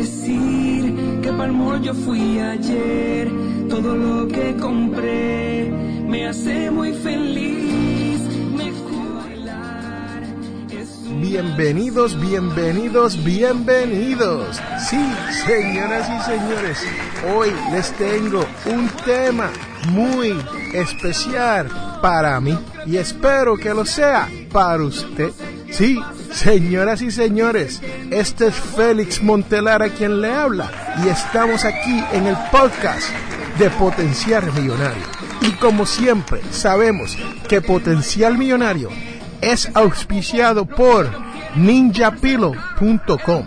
decir que palmol yo fui ayer. Todo lo que compré me hace muy feliz. Me bailar. Bienvenidos, bienvenidos, bienvenidos. Sí, señoras y señores, hoy les tengo un tema muy especial para mí y espero que lo sea para usted. Sí, señoras y señores, este es Félix Montelara quien le habla y estamos aquí en el podcast de Potencial Millonario. Y como siempre, sabemos que Potencial Millonario es auspiciado por ninjapillow.com.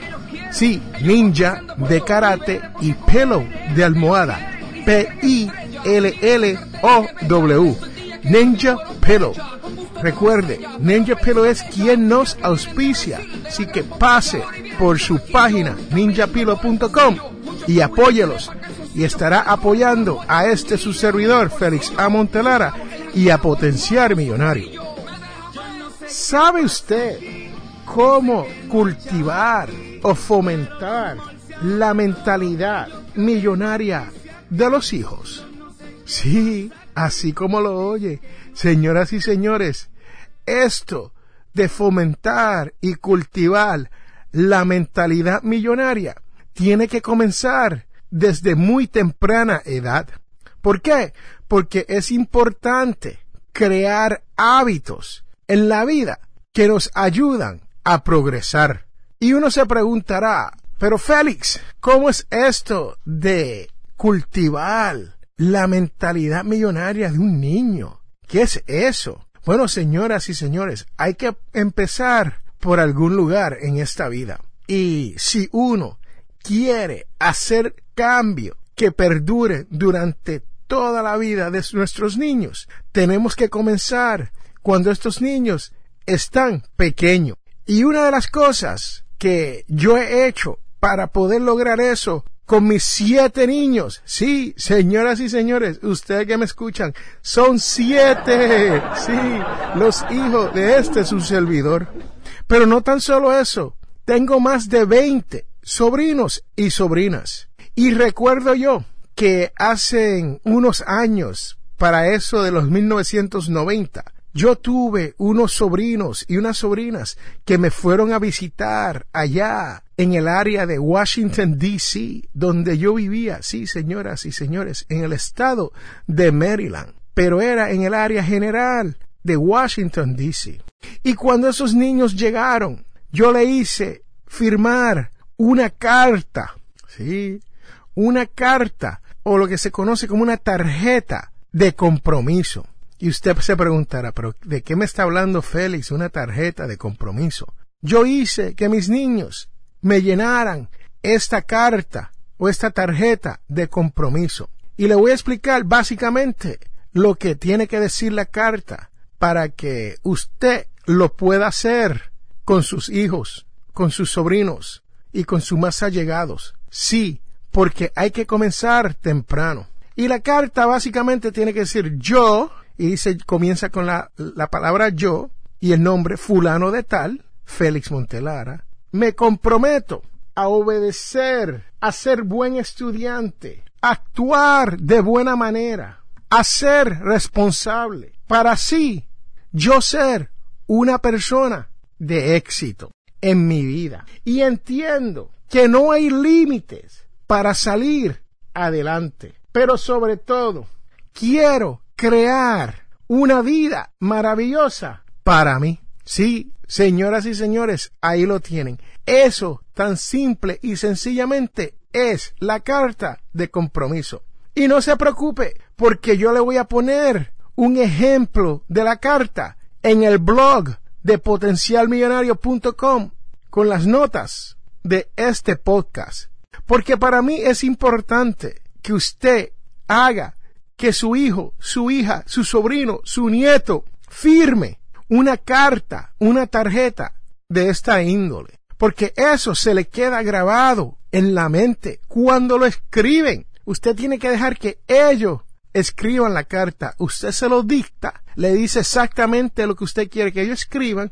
Sí, ninja de karate y pillow de almohada. P-I-L-L-O-W. Ninja Pillow. Recuerde, Ninja Pillow es quien nos auspicia. Así que pase por su página ninjapillow.com y apóyelos. Y estará apoyando a este su servidor, Félix A. Montelara, y a Potenciar Millonario. ¿Sabe usted cómo cultivar o fomentar la mentalidad millonaria de los hijos? Sí, así como lo oye, señoras y señores, esto de fomentar y cultivar la mentalidad millonaria tiene que comenzar desde muy temprana edad. ¿Por qué? Porque es importante crear hábitos en la vida que nos ayudan a progresar. Y uno se preguntará, pero Félix, ¿cómo es esto de cultivar la mentalidad millonaria de un niño? ¿Qué es eso? Bueno, señoras y señores, hay que empezar por algún lugar en esta vida. Y si uno quiere hacer cambio que perdure durante toda la vida de nuestros niños, tenemos que comenzar cuando estos niños están pequeños. Y una de las cosas que yo he hecho para poder lograr eso con mis siete niños, sí, señoras y señores, ustedes que me escuchan, son siete, sí, los hijos de este su servidor. Pero no tan solo eso, tengo más de 20 sobrinos y sobrinas. Y recuerdo yo que hace unos años, para eso de los 1990, yo tuve unos sobrinos y unas sobrinas que me fueron a visitar allá en el área de Washington, D.C., donde yo vivía, sí, señoras y señores, en el estado de Maryland, pero era en el área general de Washington, D.C. Y cuando esos niños llegaron, yo le hice firmar una carta, sí, una carta o lo que se conoce como una tarjeta de compromiso. Y usted se preguntará, pero ¿de qué me está hablando Félix? Una tarjeta de compromiso. Yo hice que mis niños me llenaran esta carta o esta tarjeta de compromiso. Y le voy a explicar básicamente lo que tiene que decir la carta para que usted lo pueda hacer con sus hijos, con sus sobrinos y con sus más allegados. Sí, porque hay que comenzar temprano. Y la carta básicamente tiene que decir yo, y se comienza con la, la palabra yo y el nombre fulano de tal, Félix Montelara, me comprometo a obedecer, a ser buen estudiante, actuar de buena manera, a ser responsable, para así yo ser una persona de éxito. en mi vida. Y entiendo que no hay límites para salir adelante. Pero sobre todo, quiero crear una vida maravillosa para mí. Sí, señoras y señores, ahí lo tienen. Eso tan simple y sencillamente es la carta de compromiso. Y no se preocupe, porque yo le voy a poner un ejemplo de la carta en el blog de potencialmillonario.com con las notas de este podcast. Porque para mí es importante que usted haga que su hijo, su hija, su sobrino, su nieto firme una carta, una tarjeta de esta índole. Porque eso se le queda grabado en la mente cuando lo escriben. Usted tiene que dejar que ellos escriban la carta. Usted se lo dicta, le dice exactamente lo que usted quiere que ellos escriban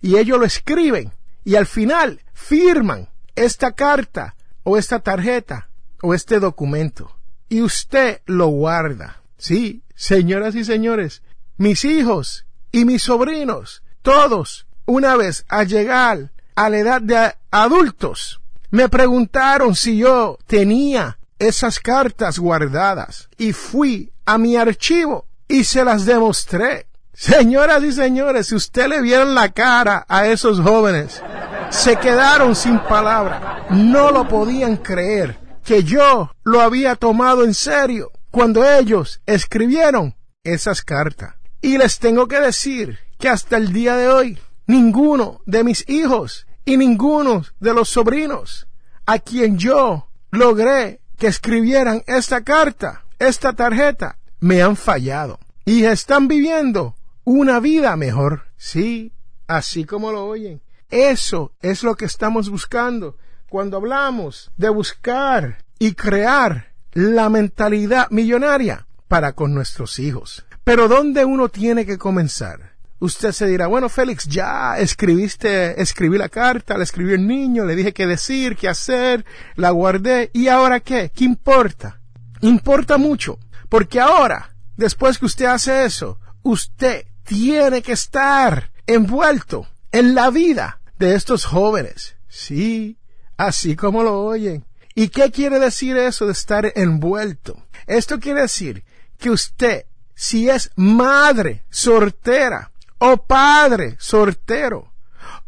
y ellos lo escriben y al final firman esta carta o esta tarjeta o este documento y usted lo guarda. Sí, señoras y señores, mis hijos y mis sobrinos, todos, una vez a llegar a la edad de adultos, me preguntaron si yo tenía esas cartas guardadas y fui a mi archivo y se las demostré. Señoras y señores, si usted le vieron la cara a esos jóvenes, se quedaron sin palabra. No lo podían creer que yo lo había tomado en serio cuando ellos escribieron esas cartas. Y les tengo que decir que hasta el día de hoy, ninguno de mis hijos y ninguno de los sobrinos a quien yo logré que escribieran esta carta, esta tarjeta, me han fallado y están viviendo una vida mejor. Sí, así como lo oyen. Eso es lo que estamos buscando cuando hablamos de buscar y crear la mentalidad millonaria para con nuestros hijos. Pero ¿dónde uno tiene que comenzar? Usted se dirá, bueno, Félix, ya escribiste, escribí la carta, la escribió el niño, le dije qué decir, qué hacer, la guardé, ¿y ahora qué? ¿Qué importa? Importa mucho, porque ahora, después que usted hace eso, usted tiene que estar envuelto en la vida de estos jóvenes. Sí, así como lo oyen. ¿Y qué quiere decir eso de estar envuelto? Esto quiere decir que usted, si es madre soltera o padre soltero,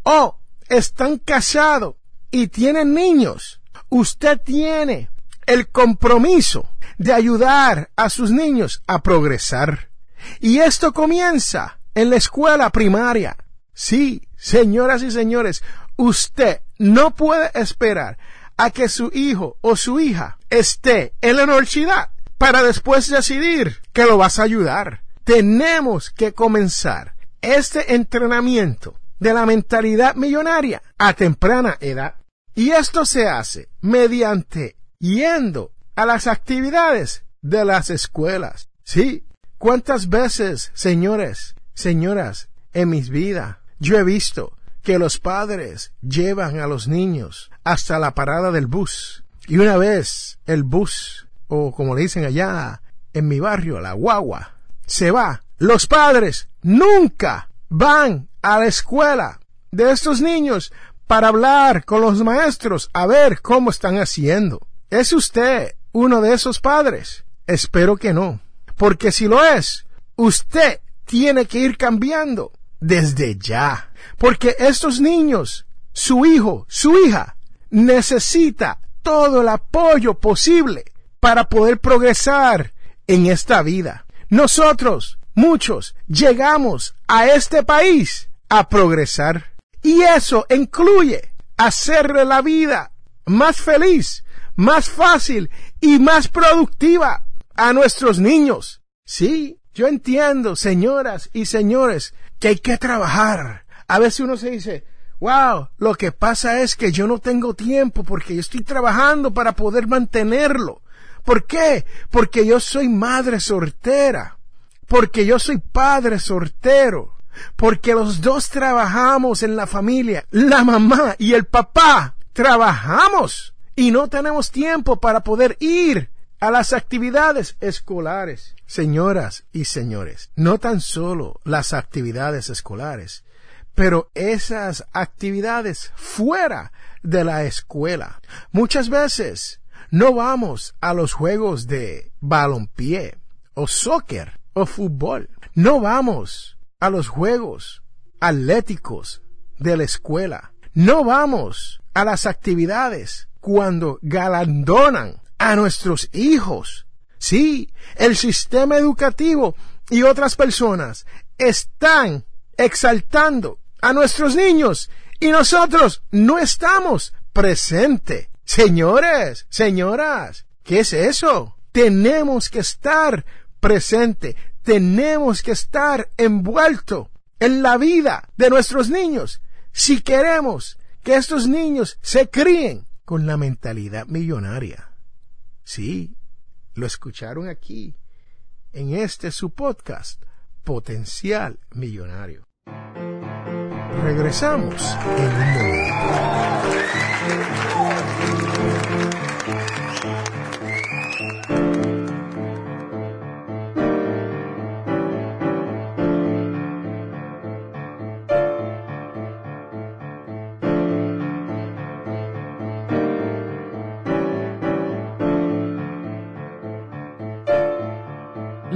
o están casados y tienen niños, usted tiene el compromiso de ayudar a sus niños a progresar. Y esto comienza en la escuela primaria. Sí, señoras y señores, usted no puede esperar a que su hijo o su hija esté en la universidad para después decidir que lo vas a ayudar. Tenemos que comenzar este entrenamiento de la mentalidad millonaria a temprana edad. Y esto se hace mediante yendo a las actividades de las escuelas. Sí, ¿cuántas veces, señores, señoras, en mis vidas yo he visto que los padres llevan a los niños hasta la parada del bus. Y una vez el bus, o como le dicen allá en mi barrio, la guagua, se va, los padres nunca van a la escuela de estos niños para hablar con los maestros a ver cómo están haciendo. ¿Es usted uno de esos padres? Espero que no. Porque si lo es, usted tiene que ir cambiando desde ya. Porque estos niños, su hijo, su hija, necesita todo el apoyo posible para poder progresar en esta vida. Nosotros, muchos, llegamos a este país a progresar. Y eso incluye hacerle la vida más feliz, más fácil y más productiva a nuestros niños. Sí, yo entiendo, señoras y señores, que hay que trabajar. A veces uno se dice, wow, lo que pasa es que yo no tengo tiempo porque yo estoy trabajando para poder mantenerlo. ¿Por qué? Porque yo soy madre soltera. Porque yo soy padre soltero. Porque los dos trabajamos en la familia. La mamá y el papá trabajamos. Y no tenemos tiempo para poder ir a las actividades escolares. Señoras y señores, no tan solo las actividades escolares, pero esas actividades fuera de la escuela. Muchas veces no vamos a los juegos de balompié o soccer o fútbol. No vamos a los juegos atléticos de la escuela. No vamos a las actividades cuando galandonan a nuestros hijos. Sí, el sistema educativo y otras personas están exaltando a nuestros niños y nosotros no estamos presentes. Señores, señoras, ¿qué es eso? Tenemos que estar presente, tenemos que estar envuelto en la vida de nuestros niños si queremos que estos niños se críen con la mentalidad millonaria. Sí, lo escucharon aquí, en este su podcast, Potencial Millonario. Regresamos en un momento.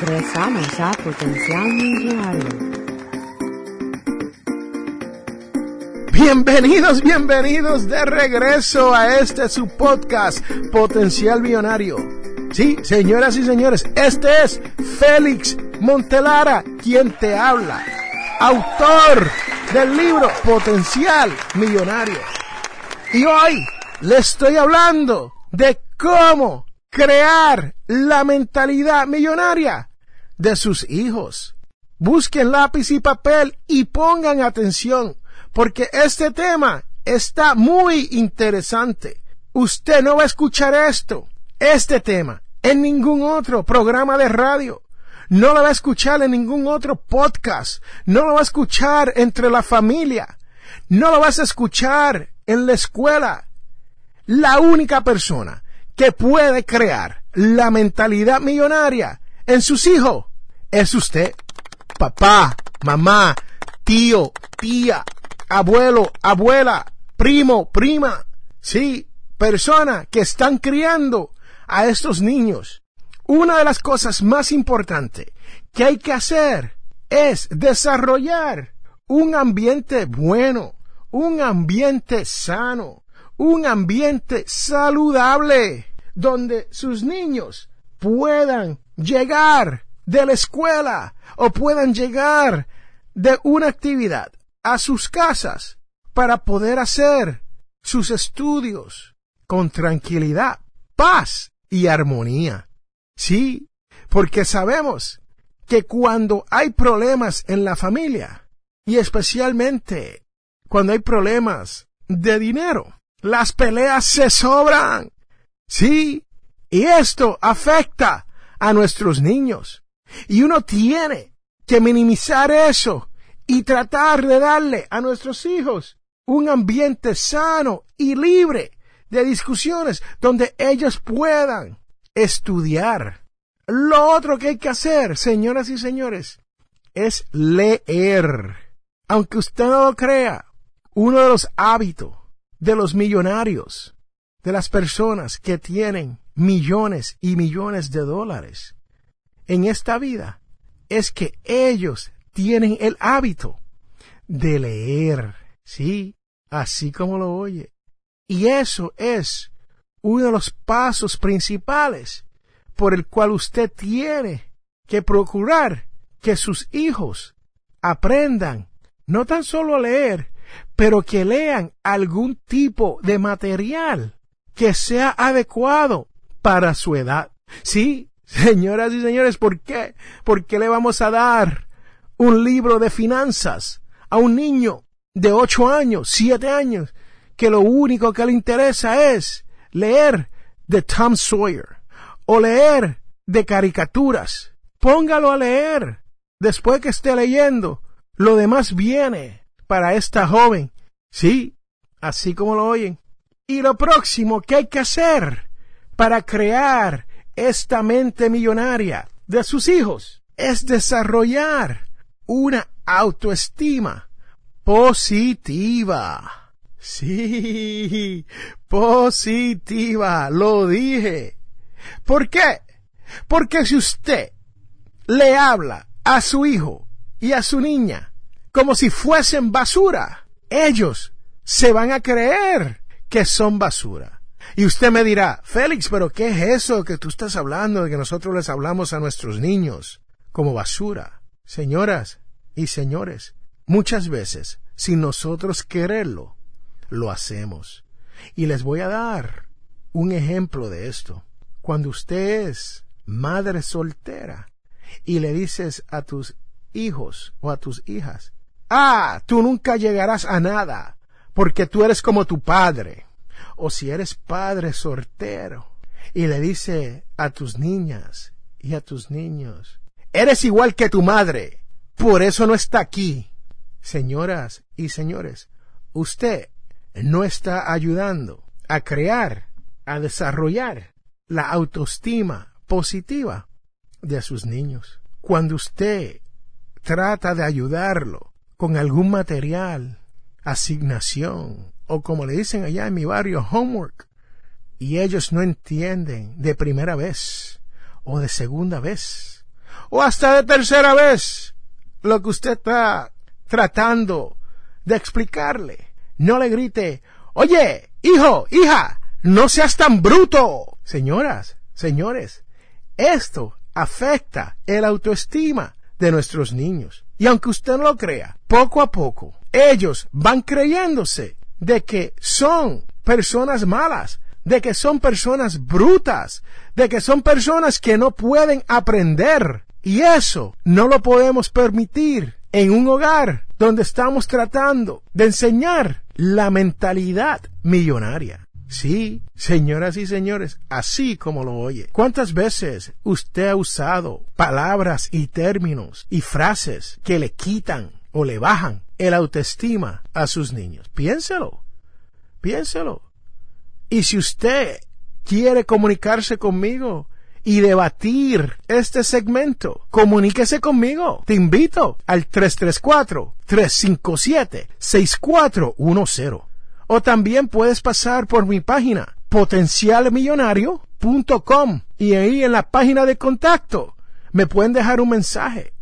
Regresamos a Potencial Millonario. Bienvenidos, bienvenidos de regreso a este su podcast Potencial Millonario. Sí, señoras y señores, este es Félix Montelara quien te habla, autor del libro Potencial Millonario. Y hoy le estoy hablando de cómo crear la mentalidad millonaria de sus hijos. Busquen lápiz y papel y pongan atención, porque este tema está muy interesante. Usted no va a escuchar esto, este tema, en ningún otro programa de radio. No lo va a escuchar en ningún otro podcast. No lo va a escuchar entre la familia. No lo vas a escuchar en la escuela. La única persona que puede crear la mentalidad millonaria en sus hijos es usted, papá, mamá, tío, tía, abuelo, abuela, primo, prima, sí, persona que están criando a estos niños. Una de las cosas más importantes que hay que hacer es desarrollar un ambiente bueno, un ambiente sano, un ambiente saludable, donde sus niños puedan llegar de la escuela o puedan llegar de una actividad a sus casas para poder hacer sus estudios con tranquilidad, paz y armonía. Sí, porque sabemos que cuando hay problemas en la familia, y especialmente cuando hay problemas de dinero, las peleas se sobran. Sí, y esto afecta a nuestros niños. Y uno tiene que minimizar eso y tratar de darle a nuestros hijos un ambiente sano y libre de discusiones donde ellos puedan estudiar. Lo otro que hay que hacer, señoras y señores, es leer. Aunque usted no lo crea, uno de los hábitos de los millonarios, de las personas que tienen millones y millones de dólares, en esta vida es que ellos tienen el hábito de leer, sí, así como lo oye. Y eso es uno de los pasos principales por el cual usted tiene que procurar que sus hijos aprendan no tan solo a leer, pero que lean algún tipo de material que sea adecuado para su edad. Sí, señoras y señores, ¿por qué? ¿Por qué le vamos a dar un libro de finanzas a un niño de ocho años, siete años, que lo único que le interesa es leer de Tom Sawyer o leer de caricaturas? Póngalo a leer. Después que esté leyendo, lo demás viene para esta joven. Sí, así como lo oyen. Y lo próximo que hay que hacer para crear esta mente millonaria de sus hijos es desarrollar una autoestima positiva. Sí, positiva, lo dije. ¿Por qué? Porque si usted le habla a su hijo y a su niña como si fuesen basura, ellos se van a creer que son basura. Y usted me dirá, Félix, pero ¿qué es eso que tú estás hablando de que nosotros les hablamos a nuestros niños como basura? Señoras y señores, muchas veces, sin nosotros quererlo, lo hacemos. Y les voy a dar un ejemplo de esto. Cuando usted es madre soltera y le dices a tus hijos o a tus hijas, ah, tú nunca llegarás a nada porque tú eres como tu padre. O si eres padre soltero y le dice a tus niñas y a tus niños, eres igual que tu madre, por eso no está aquí. Señoras y señores, usted no está ayudando a crear, a desarrollar la autoestima positiva de sus niños. Cuando usted trata de ayudarlo con algún material, asignación, o como le dicen allá en mi barrio, homework, y ellos no entienden de primera vez, o de segunda vez, o hasta de tercera vez, lo que usted está tratando de explicarle. No le grite, oye, hijo, hija, no seas tan bruto. Señoras, señores, esto afecta el autoestima de nuestros niños. Y aunque usted no lo crea, poco a poco, ellos van creyéndose de que son personas malas, de que son personas brutas, de que son personas que no pueden aprender. Y eso no lo podemos permitir en un hogar donde estamos tratando de enseñar la mentalidad millonaria. Sí, señoras y señores, así como lo oye. ¿Cuántas veces usted ha usado palabras y términos y frases que le quitan o le bajan el autoestima a sus niños? Piénselo, piénselo. Y si usted quiere comunicarse conmigo y debatir este segmento, comuníquese conmigo. Te invito al 334-357-6410 o también puedes pasar por mi página potencialmillonario.com y ahí en la página de contacto me pueden dejar un mensaje.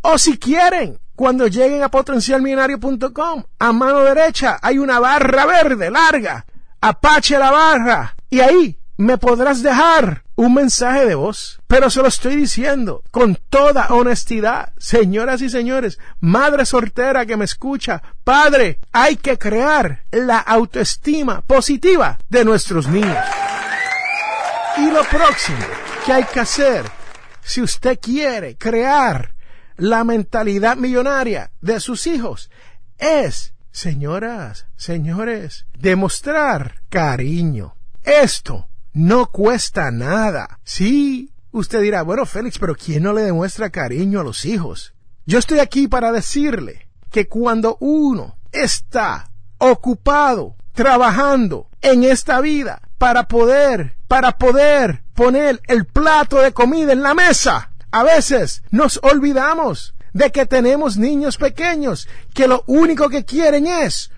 O si quieren, cuando lleguen a potencialmillonario.com, a mano derecha hay una barra verde larga. Apache la barra. Y ahí me podrás dejar un mensaje de voz. Pero se lo estoy diciendo con toda honestidad, señoras y señores, madre soltera que me escucha, padre, hay que crear la autoestima positiva de nuestros niños. Y lo próximo que hay que hacer, si usted quiere crear la mentalidad millonaria de sus hijos, es, señoras, señores, demostrar cariño. Esto no cuesta nada. Sí, usted dirá, bueno, Félix, pero ¿quién no le demuestra cariño a los hijos? Yo estoy aquí para decirle que cuando uno está ocupado trabajando en esta vida para poder, para poder poner el plato de comida en la mesa, a veces nos olvidamos de que tenemos niños pequeños que lo único que quieren es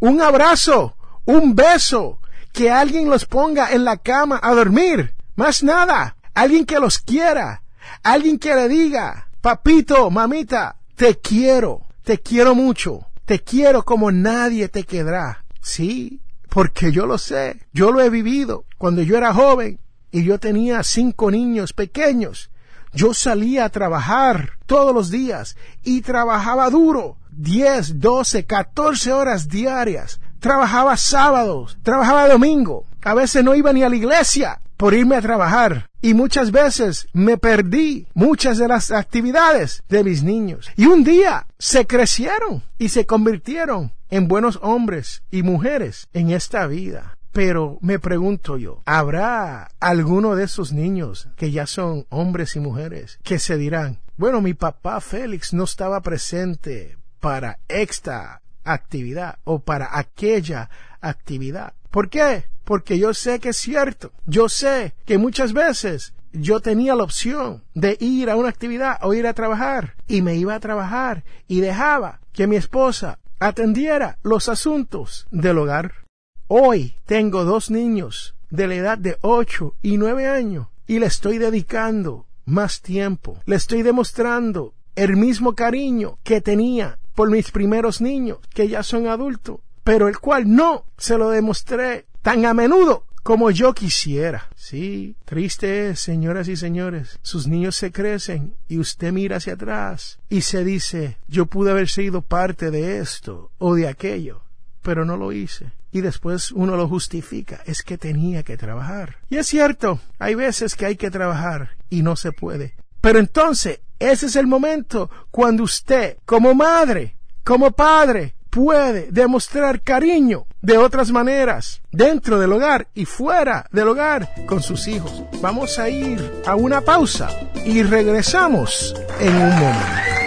un abrazo, un beso, que alguien los ponga en la cama a dormir. Más nada. Alguien que los quiera. Alguien que le diga, papito, mamita, te quiero, te quiero mucho, te quiero como nadie te quedará. Sí, porque yo lo sé, yo lo he vivido. Cuando yo era joven y yo tenía cinco niños pequeños, yo salía a trabajar todos los días y trabajaba duro, 10, 12, 14 horas diarias. Trabajaba sábados, trabajaba domingo. A veces no iba ni a la iglesia por irme a trabajar. Y muchas veces me perdí muchas de las actividades de mis niños. Y un día se crecieron y se convirtieron en buenos hombres y mujeres en esta vida. Pero me pregunto yo, ¿habrá alguno de esos niños que ya son hombres y mujeres que se dirán, bueno, mi papá Félix no estaba presente para esta actividad o para aquella actividad? ¿Por qué? Porque yo sé que es cierto. Yo sé que muchas veces yo tenía la opción de ir a una actividad o ir a trabajar y me iba a trabajar y dejaba que mi esposa atendiera los asuntos del hogar. Hoy tengo dos niños de la edad de ocho y nueve años y le estoy dedicando más tiempo. Le estoy demostrando el mismo cariño que tenía por mis primeros niños, que ya son adultos, pero el cual no se lo demostré tan a menudo como yo quisiera. Sí, triste es, señoras y señores. Sus niños se crecen y usted mira hacia atrás y se dice, yo pude haber sido parte de esto o de aquello, pero no lo hice. Y después uno lo justifica, es que tenía que trabajar. Y es cierto, hay veces que hay que trabajar y no se puede. Pero entonces, ese es el momento cuando usted, como madre, como padre, puede demostrar cariño de otras maneras, dentro del hogar y fuera del hogar con sus hijos. Vamos a ir a una pausa y regresamos en un momento.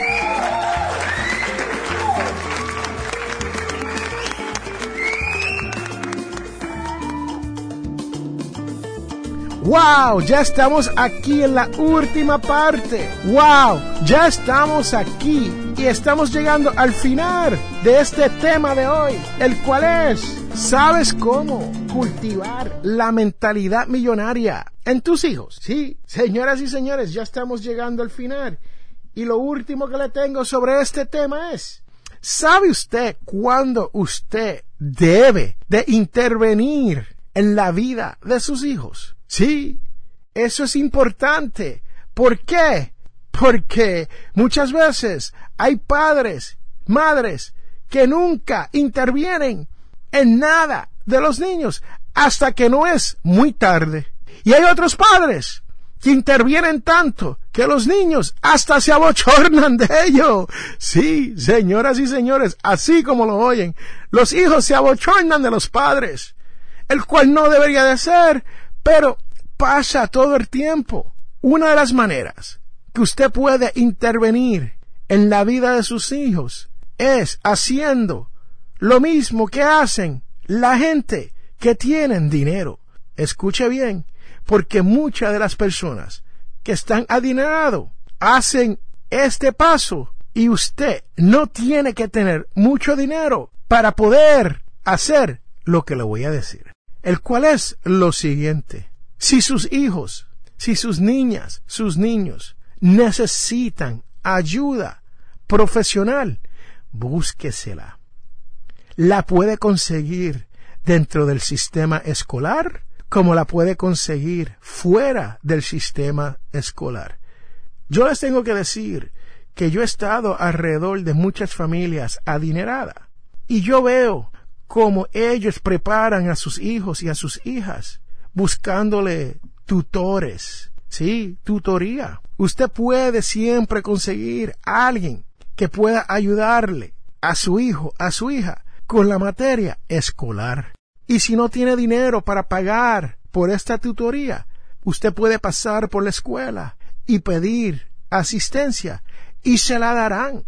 ¡Wow! Ya estamos aquí en la última parte. ¡Wow! Ya estamos aquí y estamos llegando al final de este tema de hoy, el cual es, ¿sabes cómo cultivar la mentalidad millonaria en tus hijos? Sí, señoras y señores, ya estamos llegando al final. Y lo último que le tengo sobre este tema es, ¿sabe usted cuándo usted debe de intervenir en la vida de sus hijos? Sí, eso es importante. ¿Por qué? Porque muchas veces hay padres, madres, que nunca intervienen en nada de los niños hasta que no es muy tarde. Y hay otros padres que intervienen tanto que los niños hasta se abochornan de ello. Sí, señoras y señores, así como lo oyen, los hijos se abochornan de los padres, el cual no debería de ser, pero pasa todo el tiempo. Una de las maneras que usted puede intervenir en la vida de sus hijos es haciendo lo mismo que hacen la gente que tienen dinero. Escuche bien, porque muchas de las personas que están adinerados hacen este paso y usted no tiene que tener mucho dinero para poder hacer lo que le voy a decir. El cual es lo siguiente. Si sus hijos, si sus niñas, sus niños necesitan ayuda profesional, búsquesela. La puede conseguir dentro del sistema escolar como la puede conseguir fuera del sistema escolar. Yo les tengo que decir que yo he estado alrededor de muchas familias adineradas y yo veo cómo ellos preparan a sus hijos y a sus hijas buscándole tutores, sí, tutoría. Usted puede siempre conseguir a alguien que pueda ayudarle a su hijo, a su hija, con la materia escolar. Y si no tiene dinero para pagar por esta tutoría, usted puede pasar por la escuela y pedir asistencia y se la darán.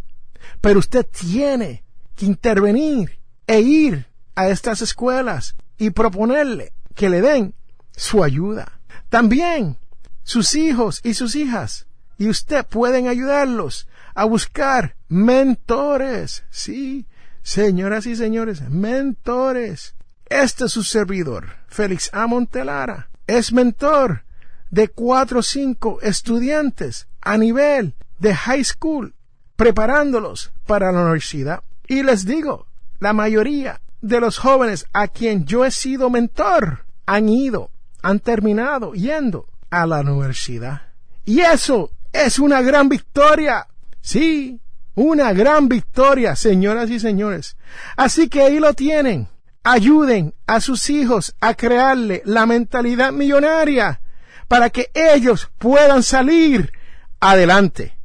Pero usted tiene que intervenir e ir a estas escuelas y proponerle que le den su ayuda. También sus hijos y sus hijas y usted pueden ayudarlos a buscar mentores. Sí, señoras y señores, mentores. Este es su servidor, Félix A. Montelara. Es mentor de cuatro o cinco estudiantes a nivel de high school, preparándolos para la universidad. Y les digo, la mayoría de los jóvenes a quien yo he sido mentor han ido han terminado yendo a la universidad. Y eso es una gran victoria. Sí, Una gran victoria, señoras y señores. Así que ahí lo tienen. Ayuden a sus hijos a crearle la mentalidad millonaria para que ellos puedan salir adelante.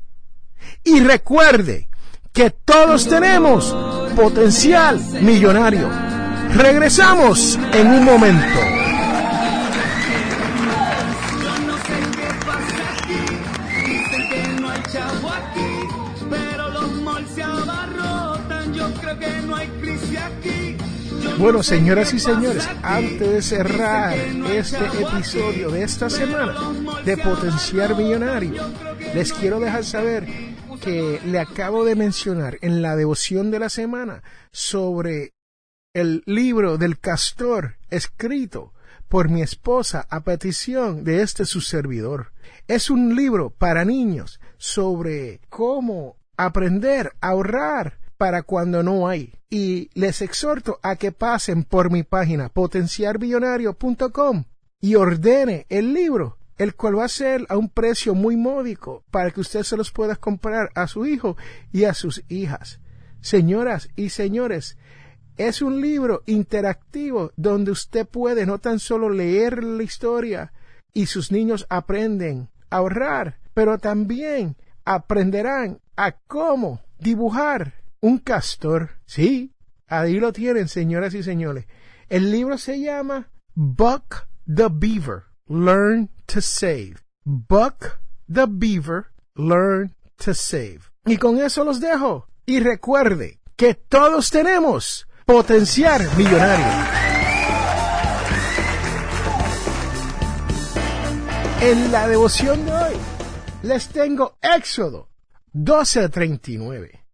Y recuerde que todos tenemos potencial millonario. Regresamos en un momento. Bueno, señoras y señores, antes de cerrar este episodio de esta semana de Potenciar Millonario, les quiero dejar saber que le acabo de mencionar en la devoción de la semana sobre el libro del castor escrito por mi esposa a petición de este su servidor. Es un libro para niños sobre cómo aprender a ahorrar para cuando no hay. Y les exhorto a que pasen por mi página potenciarmillonario.com y ordene el libro, el cual va a ser a un precio muy módico para que usted se los pueda comprar a su hijo y a sus hijas. Señoras y señores, es un libro interactivo donde usted puede no tan solo leer la historia y sus niños aprenden a ahorrar, pero también aprenderán a cómo dibujar un castor. Sí, ahí lo tienen, señoras y señores. El libro se llama Buck the Beaver, Learn to Save. Buck the Beaver, Learn to Save. Y con eso los dejo. Y recuerde que todos tenemos potencial millonario. En la devoción de hoy les tengo Éxodo 12:39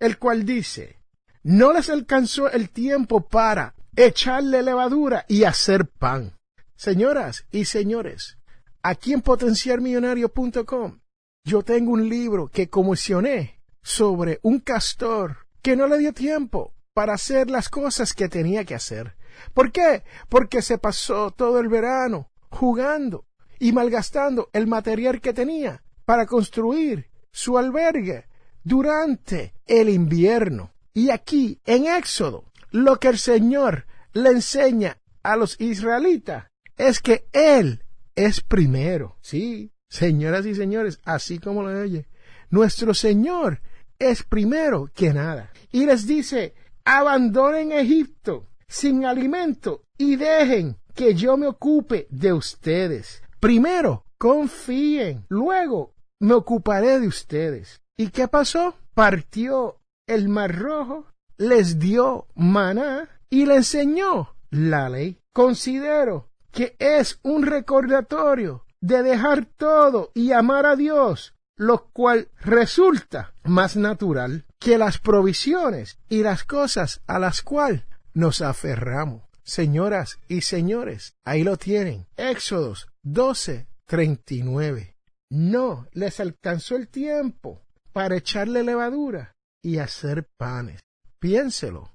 el cual dice, no les alcanzó el tiempo para echarle levadura y hacer pan. Señoras y señores, aquí en potenciarmillonario.com yo tengo un libro que comisioné sobre un castor que no le dio tiempo para hacer las cosas que tenía que hacer. ¿Por qué? Porque se pasó todo el verano jugando y malgastando el material que tenía para construir su albergue durante el invierno. Y aquí, en Éxodo, lo que el Señor le enseña a los israelitas es que Él es primero. Sí, señoras y señores, así como lo oye. Nuestro Señor es primero que nada. Y les dice, abandonen Egipto sin alimento y dejen que yo me ocupe de ustedes. Primero, confíen. Luego, me ocuparé de ustedes. ¿Y qué pasó? Partió el mar rojo, les dio maná y le enseñó la ley. Considero que es un recordatorio de dejar todo y amar a Dios, lo cual resulta más natural que las provisiones y las cosas a las cuales nos aferramos. Señoras y señores, ahí lo tienen. Éxodos 12, 39. No les alcanzó el tiempo para echarle levadura y hacer panes. Piénselo.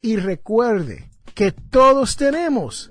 Y recuerde que todos tenemos